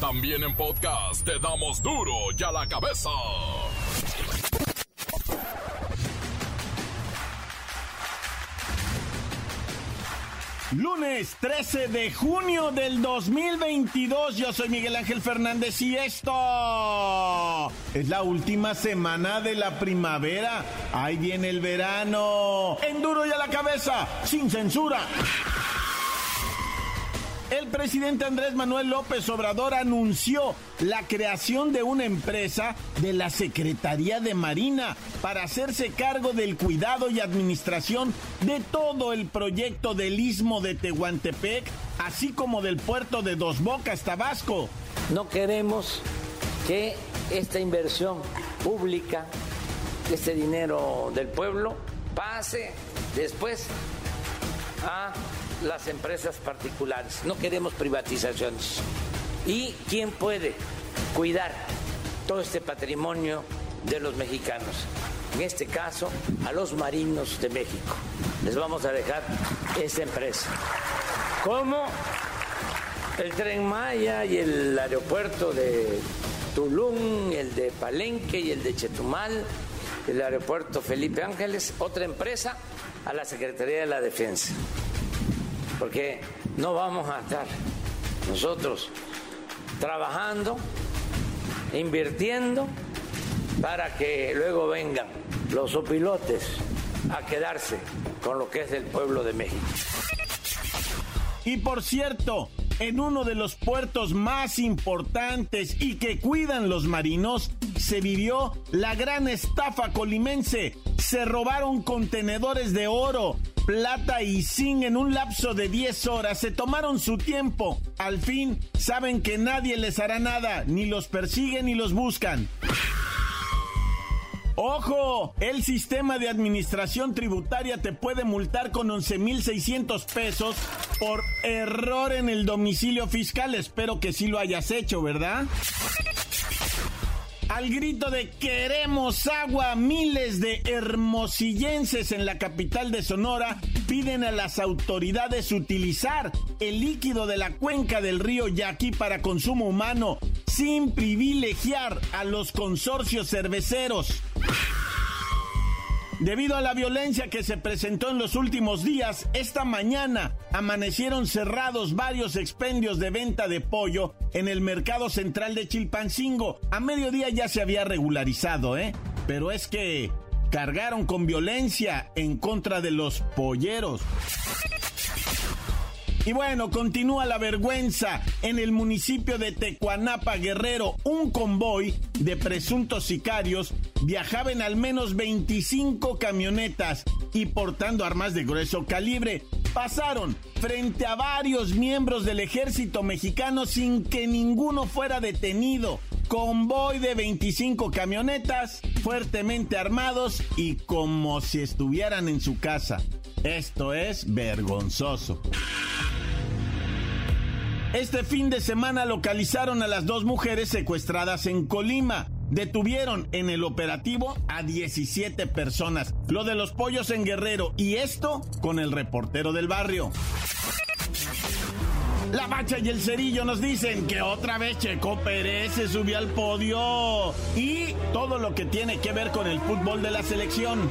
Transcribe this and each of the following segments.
También en podcast te damos duro y a la cabeza. Lunes 13 de junio del 2022, yo soy Miguel Ángel Fernández y esto es la última semana de la primavera. Ahí viene el verano. En duro y a la cabeza, sin censura. El presidente Andrés Manuel López Obrador anunció la creación de una empresa de la Secretaría de Marina para hacerse cargo del cuidado y administración de todo el proyecto del istmo de Tehuantepec, así como del puerto de Dos Bocas, Tabasco. No queremos que esta inversión pública, este dinero del pueblo, pase después a las empresas particulares. No queremos privatizaciones. ¿Y quién puede cuidar todo este patrimonio de los mexicanos? En este caso, a los marinos de México. Les vamos a dejar esa empresa. Como el tren Maya y el aeropuerto de Tulum, el de Palenque y el de Chetumal, el aeropuerto Felipe Ángeles, otra empresa a la Secretaría de la Defensa porque no vamos a estar nosotros trabajando, invirtiendo, para que luego vengan los opilotes a quedarse con lo que es del pueblo de México. Y por cierto, en uno de los puertos más importantes y que cuidan los marinos, se vivió la gran estafa colimense. Se robaron contenedores de oro, plata y zinc en un lapso de 10 horas. Se tomaron su tiempo. Al fin, saben que nadie les hará nada, ni los persiguen ni los buscan. ¡Ojo! El sistema de administración tributaria te puede multar con 11,600 pesos por error en el domicilio fiscal. Espero que sí lo hayas hecho, ¿verdad? Al grito de queremos agua, miles de hermosillenses en la capital de Sonora piden a las autoridades utilizar el líquido de la cuenca del río Yaqui para consumo humano, sin privilegiar a los consorcios cerveceros. Debido a la violencia que se presentó en los últimos días, esta mañana amanecieron cerrados varios expendios de venta de pollo en el mercado central de Chilpancingo. A mediodía ya se había regularizado, ¿eh? Pero es que cargaron con violencia en contra de los polleros. Y bueno, continúa la vergüenza. En el municipio de Tecuanapa, Guerrero, un convoy de presuntos sicarios viajaba en al menos 25 camionetas y portando armas de grueso calibre. Pasaron frente a varios miembros del ejército mexicano sin que ninguno fuera detenido. Convoy de 25 camionetas fuertemente armados y como si estuvieran en su casa. Esto es vergonzoso. Este fin de semana localizaron a las dos mujeres secuestradas en Colima. Detuvieron en el operativo a 17 personas. Lo de los pollos en Guerrero y esto con el reportero del barrio. La Bacha y el Cerillo nos dicen que otra vez Checo Pérez se subió al podio y todo lo que tiene que ver con el fútbol de la selección.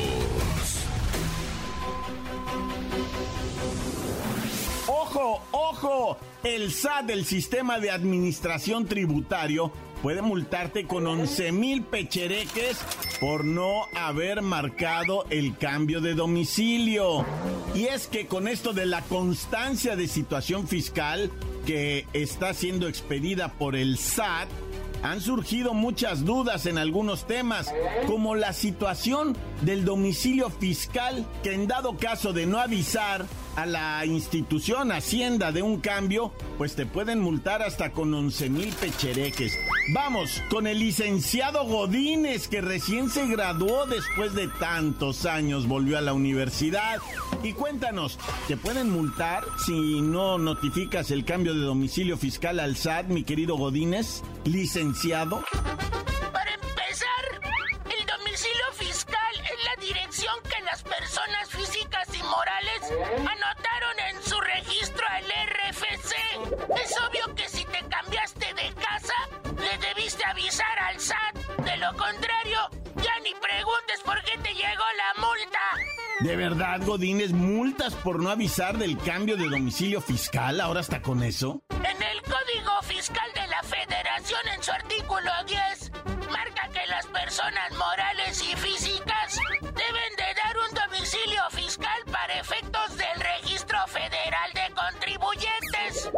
¡Ojo! El SAT, el Sistema de Administración Tributario, puede multarte con 11 mil pechereques por no haber marcado el cambio de domicilio. Y es que con esto de la constancia de situación fiscal que está siendo expedida por el SAT, han surgido muchas dudas en algunos temas, como la situación del domicilio fiscal, que en dado caso de no avisar a la institución Hacienda de un cambio, pues te pueden multar hasta con 11 mil pechereques. Vamos, con el licenciado Godínez, que recién se graduó después de tantos años, volvió a la universidad. Y cuéntanos, ¿te pueden multar si no notificas el cambio de domicilio fiscal al SAT, mi querido Godínez? Licenciado. Anotaron en su registro al RFC. Es obvio que si te cambiaste de casa, le debiste avisar al SAT. De lo contrario, ya ni preguntes por qué te llegó la multa. ¿De verdad, Godínez, multas por no avisar del cambio de domicilio fiscal? ¿Ahora está con eso? Federal de Contribuyentes.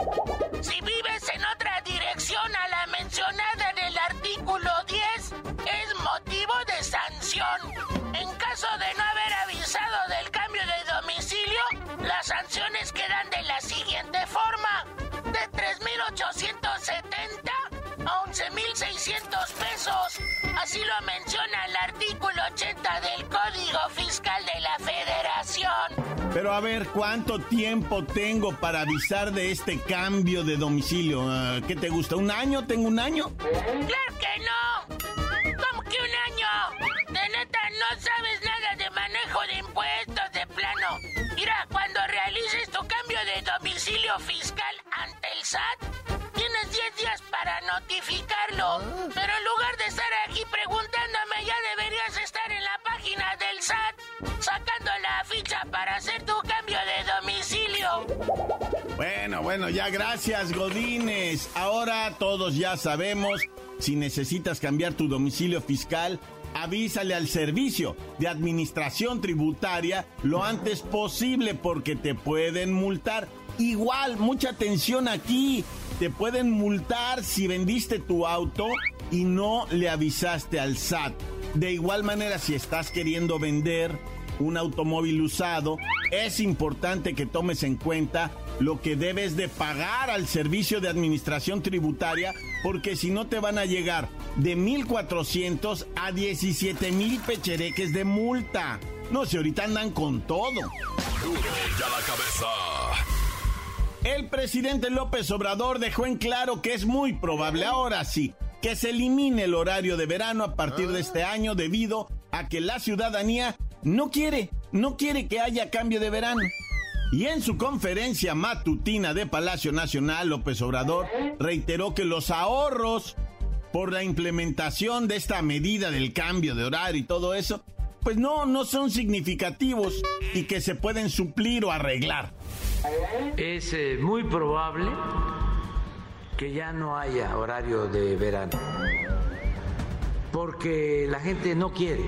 Si vives en otra dirección a la mencionada en el artículo 10, es motivo de sanción. En caso de no haber avisado del cambio de domicilio, las sanciones quedan de la siguiente forma. De 3.800 1.600 pesos. Así lo menciona el artículo 80 del Código Fiscal de la Federación. Pero a ver, ¿cuánto tiempo tengo para avisar de este cambio de domicilio? Ah, ¿Qué te gusta? ¿Un año? ¿Tengo un año? ¡Claro que no! ¿Cómo que un año? De neta, no sabes nada de manejo de impuestos de plano. Mira, cuando realices tu cambio de domicilio fiscal ante el SAT, tienes 10 días para notificarlo. Pero en lugar de estar aquí preguntándome, ya deberías estar en la página del SAT sacando la ficha para hacer tu cambio de domicilio. Bueno, bueno, ya gracias, Godínez. Ahora todos ya sabemos, si necesitas cambiar tu domicilio fiscal, avísale al servicio de administración tributaria lo antes posible porque te pueden multar. Igual, mucha atención aquí. Te pueden multar si vendiste tu auto y no le avisaste al SAT. De igual manera, si estás queriendo vender un automóvil usado, es importante que tomes en cuenta lo que debes de pagar al servicio de administración tributaria, porque si no te van a llegar de 1.400 a 17.000 pechereques de multa. No sé, ahorita andan con todo. El presidente López Obrador dejó en claro que es muy probable, ahora sí, que se elimine el horario de verano a partir de este año debido a que la ciudadanía no quiere, no quiere que haya cambio de verano. Y en su conferencia matutina de Palacio Nacional, López Obrador reiteró que los ahorros por la implementación de esta medida del cambio de horario y todo eso, pues no, no son significativos y que se pueden suplir o arreglar. Es eh, muy probable que ya no haya horario de verano, porque la gente no quiere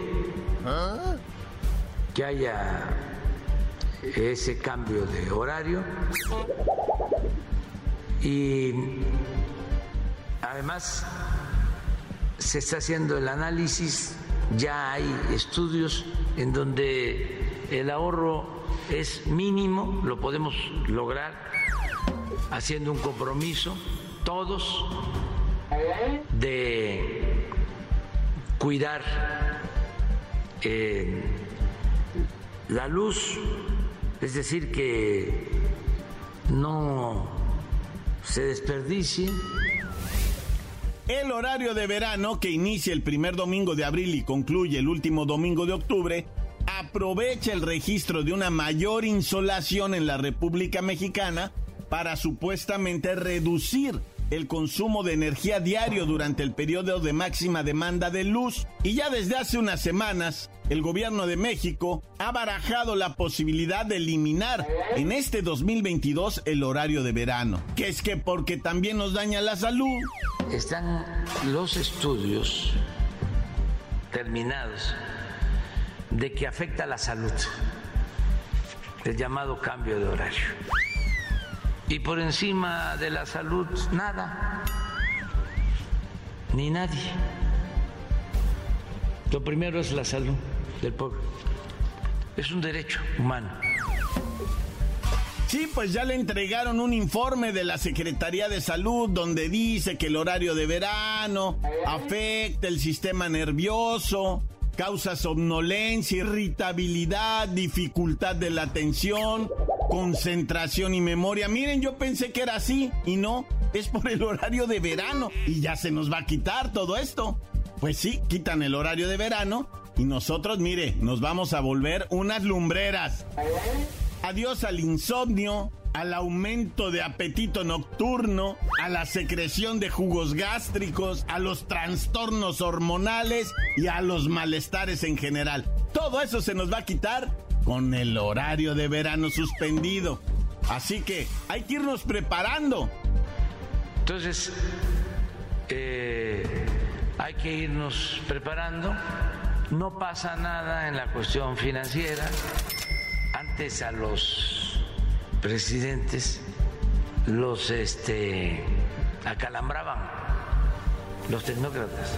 que haya ese cambio de horario. Y además se está haciendo el análisis, ya hay estudios en donde el ahorro es mínimo, lo podemos lograr haciendo un compromiso todos de cuidar eh, la luz, es decir, que no se desperdicie. El horario de verano, que inicia el primer domingo de abril y concluye el último domingo de octubre, aprovecha el registro de una mayor insolación en la República Mexicana para supuestamente reducir el consumo de energía diario durante el periodo de máxima demanda de luz. Y ya desde hace unas semanas, el gobierno de México ha barajado la posibilidad de eliminar en este 2022 el horario de verano. Que es que porque también nos daña la salud. Están los estudios terminados de que afecta la salud, el llamado cambio de horario. Y por encima de la salud, nada. ni nadie. Lo primero es la salud del pueblo. Es un derecho humano. Sí, pues ya le entregaron un informe de la Secretaría de Salud donde dice que el horario de verano afecta el sistema nervioso, causa somnolencia, irritabilidad, dificultad de la atención, concentración y memoria. Miren, yo pensé que era así y no, es por el horario de verano y ya se nos va a quitar todo esto. Pues sí, quitan el horario de verano y nosotros, mire, nos vamos a volver unas lumbreras. Adiós al insomnio, al aumento de apetito nocturno, a la secreción de jugos gástricos, a los trastornos hormonales y a los malestares en general. Todo eso se nos va a quitar con el horario de verano suspendido. Así que hay que irnos preparando. Entonces, eh, hay que irnos preparando. No pasa nada en la cuestión financiera. Antes a los presidentes los este, acalambraban los tecnócratas.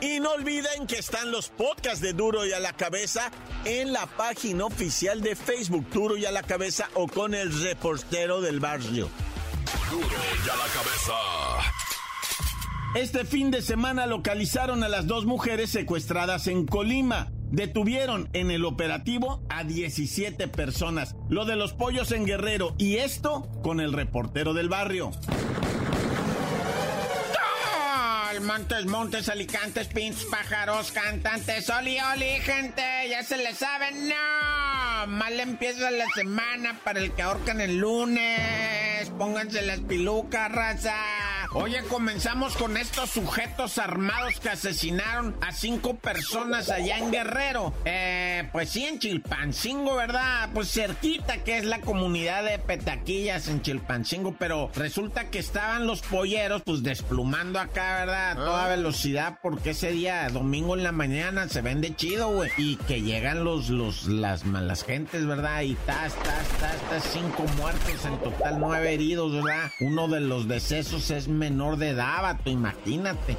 Y no olviden que están los podcasts de Duro y a la cabeza en la página oficial de Facebook Duro y a la cabeza o con el reportero del barrio. Duro y a la cabeza. Este fin de semana localizaron a las dos mujeres secuestradas en Colima. Detuvieron en el operativo a 17 personas. Lo de los pollos en Guerrero y esto con el reportero del barrio. Montes, Montes, Alicantes, Pintos, Pájaros, Cantantes, Oli, Oli, gente, ya se le sabe, no, mal empieza la semana para el que ahorcan el lunes, pónganse las pilucas, raza. Oye, comenzamos con estos sujetos armados que asesinaron a cinco personas allá en Guerrero. Eh, pues sí, en Chilpancingo, ¿verdad? Pues cerquita que es la comunidad de Petaquillas en Chilpancingo, pero resulta que estaban los polleros pues desplumando acá, ¿verdad? A toda velocidad porque ese día, domingo en la mañana, se vende chido, güey. Y que llegan los, los, las malas gentes, ¿verdad? Y tas, tas, tas, tas, cinco muertos en total, nueve heridos, ¿verdad? Uno de los decesos es menor de edad, vato, imagínate.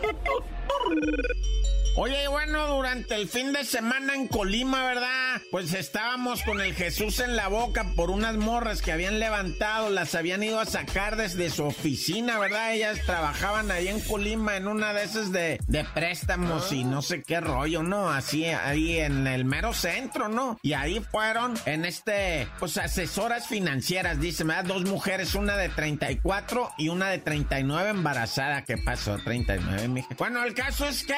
Oye, bueno, durante el fin de semana en Colima, ¿verdad? Pues estábamos con el Jesús en la boca por unas morras que habían levantado, las habían ido a sacar desde su oficina, ¿verdad? Ellas trabajaban ahí en Colima en una de esas de, de préstamos y no sé qué rollo, ¿no? Así, ahí en el mero centro, ¿no? Y ahí fueron en este, pues asesoras financieras, dice, ¿verdad? Dos mujeres, una de 34 y una de 39 embarazada. ¿Qué pasó? 39, mija. Bueno, el caso es que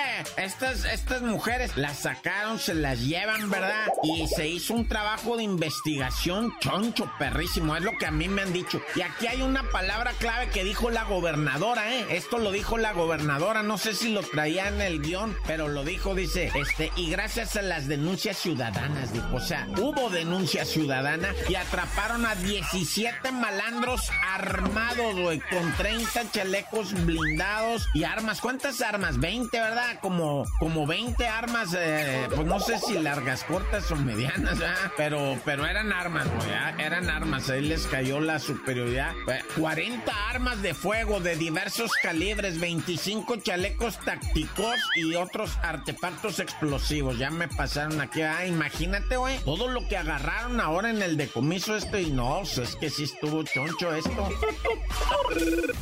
estas, estas mujeres las sacaron, se las llevan, ¿verdad? Y se hizo un trabajo de investigación choncho, perrísimo, es lo que a mí me han dicho. Y aquí hay una palabra clave que dijo la gobernadora, ¿eh? Esto lo dijo la gobernadora, no sé si lo traía en el guion, pero lo dijo, dice, este, y gracias a las denuncias ciudadanas, dijo, o sea, hubo denuncia ciudadana y atraparon a 17 malandros armados, güey, con 30 chalecos blindados y armas. ¿Cuántas armas? 20, ¿verdad? Como, como 20 armas, eh, pues no sé si largas, cortas o medianas. Pero, pero eran armas, ¿ah? eran armas. Ahí les cayó la superioridad. Eh, 40 armas de fuego de diversos calibres, 25 chalecos tácticos y otros artefactos explosivos. Ya me pasaron aquí. Ah, imagínate, güey, todo lo que agarraron ahora en el decomiso este y no, pues es que sí estuvo choncho esto.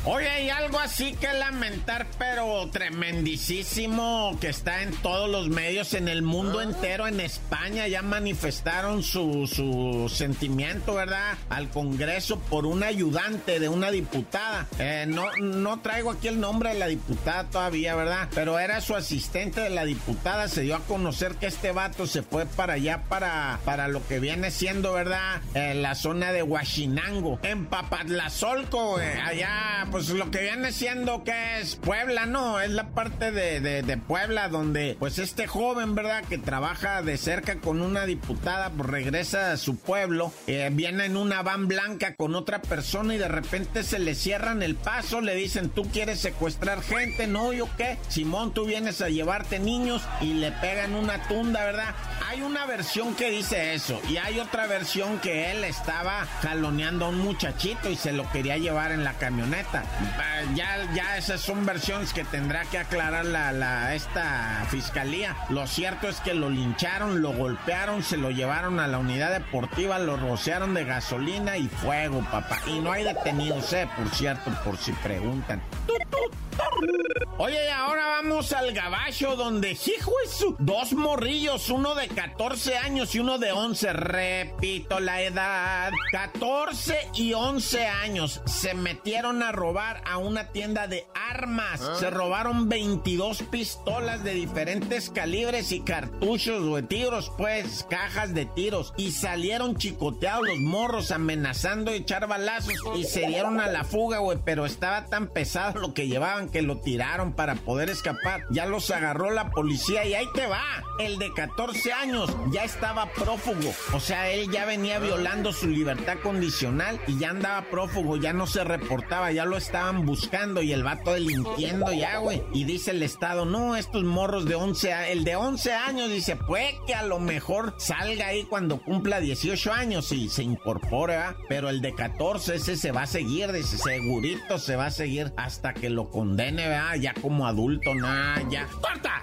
Oye, hay algo así que lamentar, pero tremendísimo que está en todos los medios, en el mundo entero, en España, ya manifestaron su, su sentimiento, ¿verdad? Al Congreso por un ayudante de una diputada. Eh, no, no traigo aquí el nombre de la diputada todavía, ¿verdad? Pero era su asistente de la diputada. Se dio a conocer que este vato se fue para allá, para, para lo que viene siendo, ¿verdad? Eh, la zona de Huachinango, en Papatlazolco, güey. allá, pues lo que viene siendo que es Puebla, ¿no? Es la parte de, de, de Puebla donde pues este joven, ¿verdad? Que trabaja de cerca con una diputada, pues regresa a su pueblo, eh, viene en una van blanca con otra persona y de repente se le cierran el paso, le dicen, tú quieres secuestrar gente, ¿no? ¿Yo qué? Simón, tú vienes a llevarte niños y le pegan una tunda, ¿verdad? Hay una versión que dice eso y hay otra versión que él estaba jaloneando a un muchachito y se lo quería llevar en la camioneta. Ya, ya esas son versiones que tendrá que aclarar la, esta fiscalía. Lo cierto es que lo lincharon, lo golpearon, se lo llevaron a la unidad deportiva, lo rociaron de gasolina y fuego, papá. Y no hay detenidos, eh, por cierto, por si preguntan. Oye, ahora vamos al gabacho donde, hijo dos morrillos, uno de 14 años y uno de 11, repito la edad, 14 y 11 años, se metieron a robar a una tienda de armas, ¿Ah? se robaron 22 pistolas de diferentes calibres y cartuchos, de tiros, pues, cajas de tiros, y salieron chicoteados los morros amenazando echar balazos y se dieron a la fuga, güey, pero estaba tan pesado lo que llevaban que lo tiraron para poder escapar. Ya los agarró la policía y ahí te va. El de 14 años ya estaba prófugo. O sea, él ya venía violando su libertad condicional y ya andaba prófugo, ya no se reportaba, ya lo estaban buscando y el vato delinquiendo ya, güey. Y dice el Estado, no, estos morros de 11 el de 11 años dice, pues que a lo mejor salga ahí cuando cumpla 18 años y se incorpore, ¿va? Pero el de 14 ese se va a seguir, dice, segurito se va a seguir hasta que lo condene, ¿verdad? Ya como adulto, nada, ya. ¡Corta!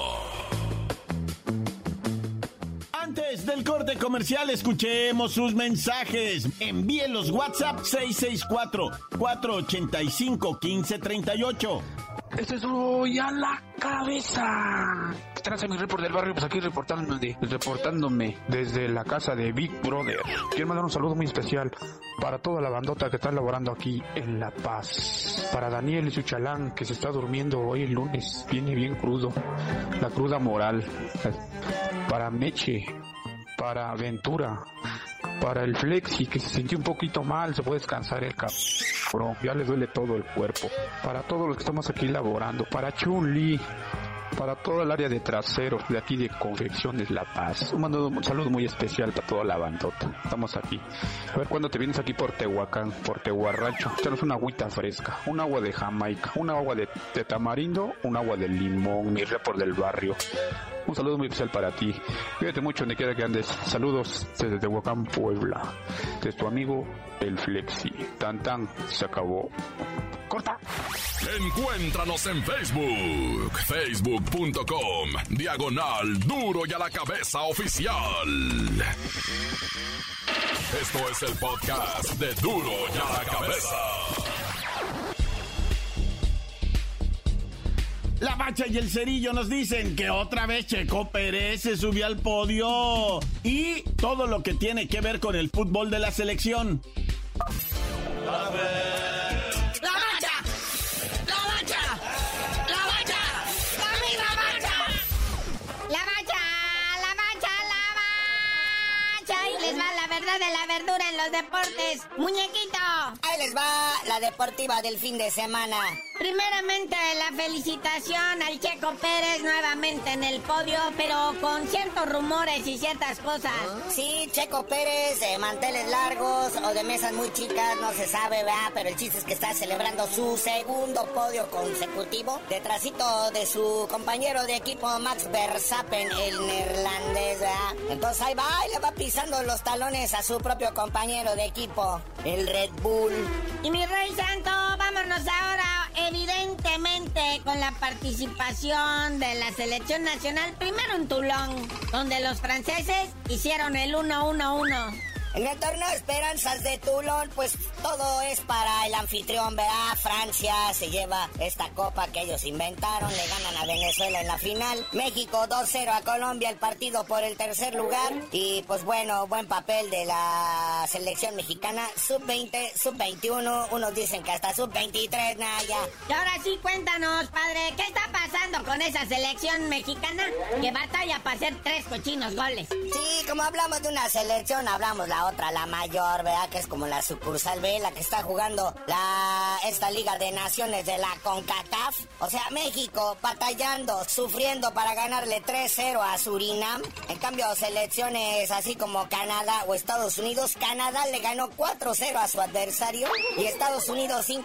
Corte comercial, escuchemos sus mensajes. Envíen los WhatsApp 664-485-1538. Este es duro ya la cabeza. ¿Qué mi report del barrio? Pues aquí reportándome, reportándome desde la casa de Big Brother. Quiero mandar un saludo muy especial para toda la bandota que está laborando aquí en La Paz. Para Daniel y su chalán que se está durmiendo hoy el lunes. Viene bien crudo. La cruda moral. Para Meche. Para Ventura para el flexi que se sintió un poquito mal, se puede descansar el cabrón, ya le duele todo el cuerpo. Para todos los que estamos aquí laborando, para Chun-Li, para todo el área de traseros de aquí de Confecciones La Paz. Un, saludo muy especial para toda la bandota. Estamos aquí. A ver cuándo te vienes aquí por Tehuacán, por Tehuarracho. Tenemos una agüita fresca, un agua de Jamaica, un agua de, tamarindo, un agua de limón, mi por del barrio. Un saludo muy especial para ti. Cuídate mucho donde quiera que andes. Saludos desde Tehuacán, Puebla. De tu amigo El Flexi. Tan tan, se acabó. Encuéntranos en Facebook. Facebook.com. Diagonal Duro y a la cabeza oficial. Esto es el podcast de Duro y a la cabeza. La Bacha y el Cerillo nos dicen que otra vez Checo Pérez se subió al podio y todo lo que tiene que ver con el fútbol de la selección. De la verdura en los deportes. Muñequito. Ahí les va la deportiva del fin de semana. Primeramente, la felicitación al Checo Pérez nuevamente en el podio, pero con ciertos rumores y ciertas cosas. Sí, Checo Pérez de manteles largos o de mesas muy chicas, no se sabe, ¿verdad? Pero el chiste es que está celebrando su segundo podio consecutivo, detrásito de su compañero de equipo Max Verstappen, el neerlandés, ¿verdad? Entonces ahí va y le va pisando los talones a su propio compañero de equipo, el Red Bull. Y mi rey santo, vámonos ahora evidentemente con la participación de la selección nacional, primero en Toulon, donde los franceses hicieron el 1-1-1. En el torneo Esperanzas de Toulon, pues todo es para el anfitrión, ¿verdad? Francia se lleva esta copa que ellos inventaron, le ganan a Venezuela en la final. México 2-0 a Colombia, el partido por el tercer lugar. Y pues bueno, buen papel de la selección mexicana. Sub-20, sub-21, unos dicen que hasta sub-23, Naya. Y ahora sí, cuéntanos, padre, ¿qué está pasando con esa selección mexicana que batalla para hacer tres cochinos goles? Sí, como hablamos de una selección, hablamos la otra, la mayor, ¿verdad? Que es como la sucursal B, la que está jugando la esta Liga de Naciones de la CONCACAF. O sea, México batallando, sufriendo para ganarle 3-0 a Surinam. En cambio, selecciones así como Canadá o Estados Unidos, Canadá le ganó 4-0 a su adversario y Estados Unidos 5-0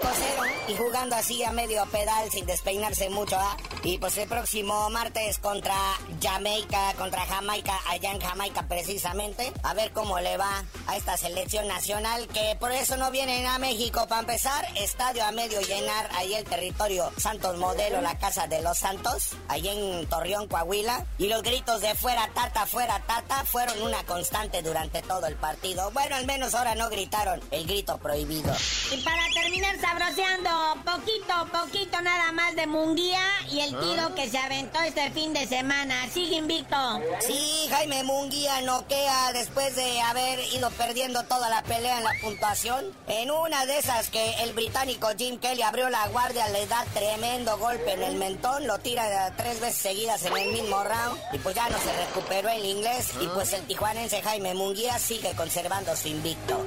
y jugando así a medio pedal sin despeinarse mucho, ¿ah? Y pues el próximo martes contra Jamaica, contra Jamaica, allá en Jamaica precisamente, a ver cómo le va a esta selección nacional que por eso no vienen a México para empezar, estadio a medio llenar ahí el territorio Santos Modelo, la casa de los Santos, ahí en Torreón, Coahuila, y los gritos de fuera tata, fuera tata fueron una constante durante todo el partido. Bueno, al menos ahora no gritaron el grito prohibido. Y para terminar sabroseando, poquito, poquito nada más de Munguía y el tiro que se aventó este fin de semana. Sigue invicto. Sí, Jaime Munguía noquea después de haber perdiendo toda la pelea en la puntuación. En una de esas que el británico Jim Kelly abrió la guardia, le da tremendo golpe en el mentón, lo tira tres veces seguidas en el mismo round y pues ya no se recuperó el inglés y pues el tijuanense Jaime Munguía sigue conservando su invicto.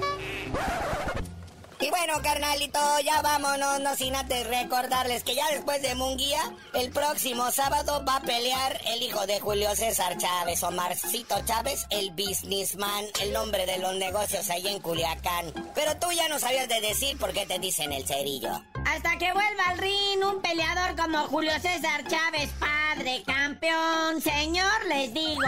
Y bueno, carnalito, ya vámonos, no sin antes recordarles que ya después de Munguía, el próximo sábado va a pelear el hijo de Julio César Chávez, Omarcito Chávez, el businessman, el nombre de los negocios ahí en Culiacán. Pero tú ya no sabías de decir por qué te dicen el cerillo. Hasta que vuelva al ring un peleador como Julio César Chávez, padre, campeón, señor, les digo.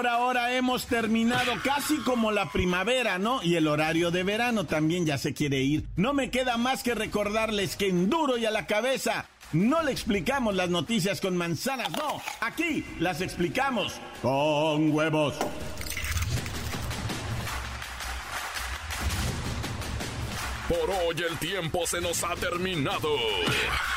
Por ahora hemos terminado casi como la primavera, ¿no? Y el horario de verano también ya se quiere ir. No me queda más que recordarles que en duro y a la cabeza no le explicamos las noticias con manzanas, no. Aquí las explicamos con huevos. Por hoy el tiempo se nos ha terminado.